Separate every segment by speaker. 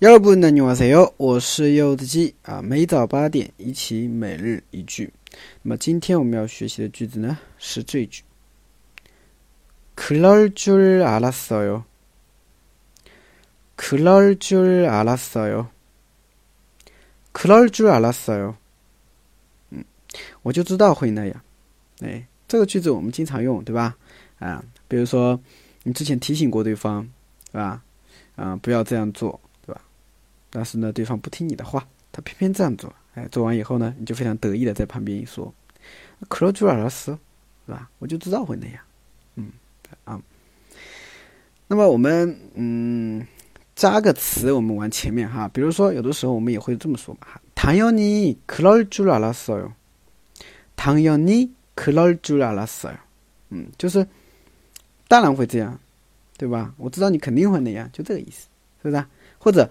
Speaker 1: 여러분안녕하세요，我是柚子鸡啊，每早八点一起每日一句。那么今天我们要学习的句子呢是这句그럴줄알았어요그럴줄알았어요그럴줄알았어요嗯，我就知道会那样。哎，这个句子我们经常用，对吧？啊，比如说你之前提醒过对方，是吧？啊，不要这样做。 但是呢，对方不听你的话，他偏偏这样做。哎，做完以后呢，你就非常得意的在旁边一说：“克罗朱尔斯，是吧？我就知道会那样。”嗯，啊。那么我们嗯加个词，我们往前面哈。比如说，有的时候我们也会这么说嘛：“당연히그럴줄알았어 요。 당연히그럴줄알았어 요。 嗯，就是当然会这样，对吧？我知道你肯定会那样，就这个意思，是不是？或者。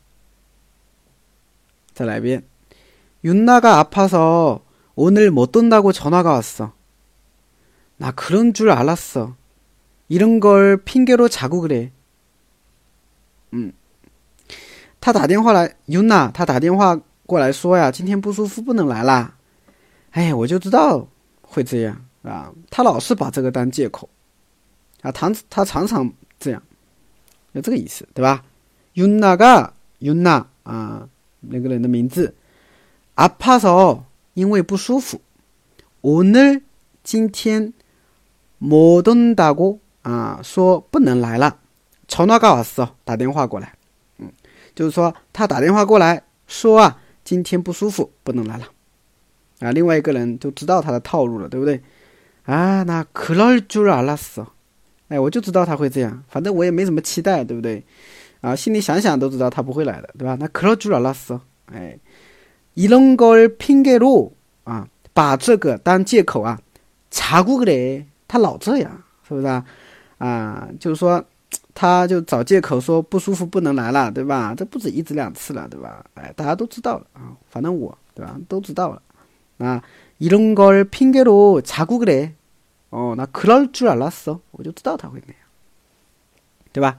Speaker 1: 再来一遍。윤나가아파서오늘못온다고전화가왔어나그런줄알았어이런걸핑계로자고그래嗯，他打电话来，윤나他打电话过来说呀，今天不舒服不能来啦。哎，我就知道会这样啊，他老是把这个当借口啊，常他常常这样，有这个意思对吧？윤나가윤나啊。 那个人的名字，阿帕索，因为不舒服。오늘今天못온다고啊，说不能来了。전화가왔어打电话过来，嗯，就是说他打电话过来说啊，今天不舒服，不能来了。啊，另外一个人就知道他的套路了，对不对？啊，那그럴줄알았 어， 哎，我就知道他会这样，反正我也没什么期待，对不对？ 啊，心里想想都知道他不会来的，对吧？那그럴줄알았 어， 哎，이런걸핑계로啊，把这个当借口啊，자고그래他老这样，是不是啊？啊，就是说，他就找借口说不舒服不能来了，对吧？这不止一次两次了，对吧？哎，大家都知道了啊，反正我对吧，都知道了啊。이런걸핑계로자고그래哦，那그럴줄알았 어， 我就知道他会那样，对吧？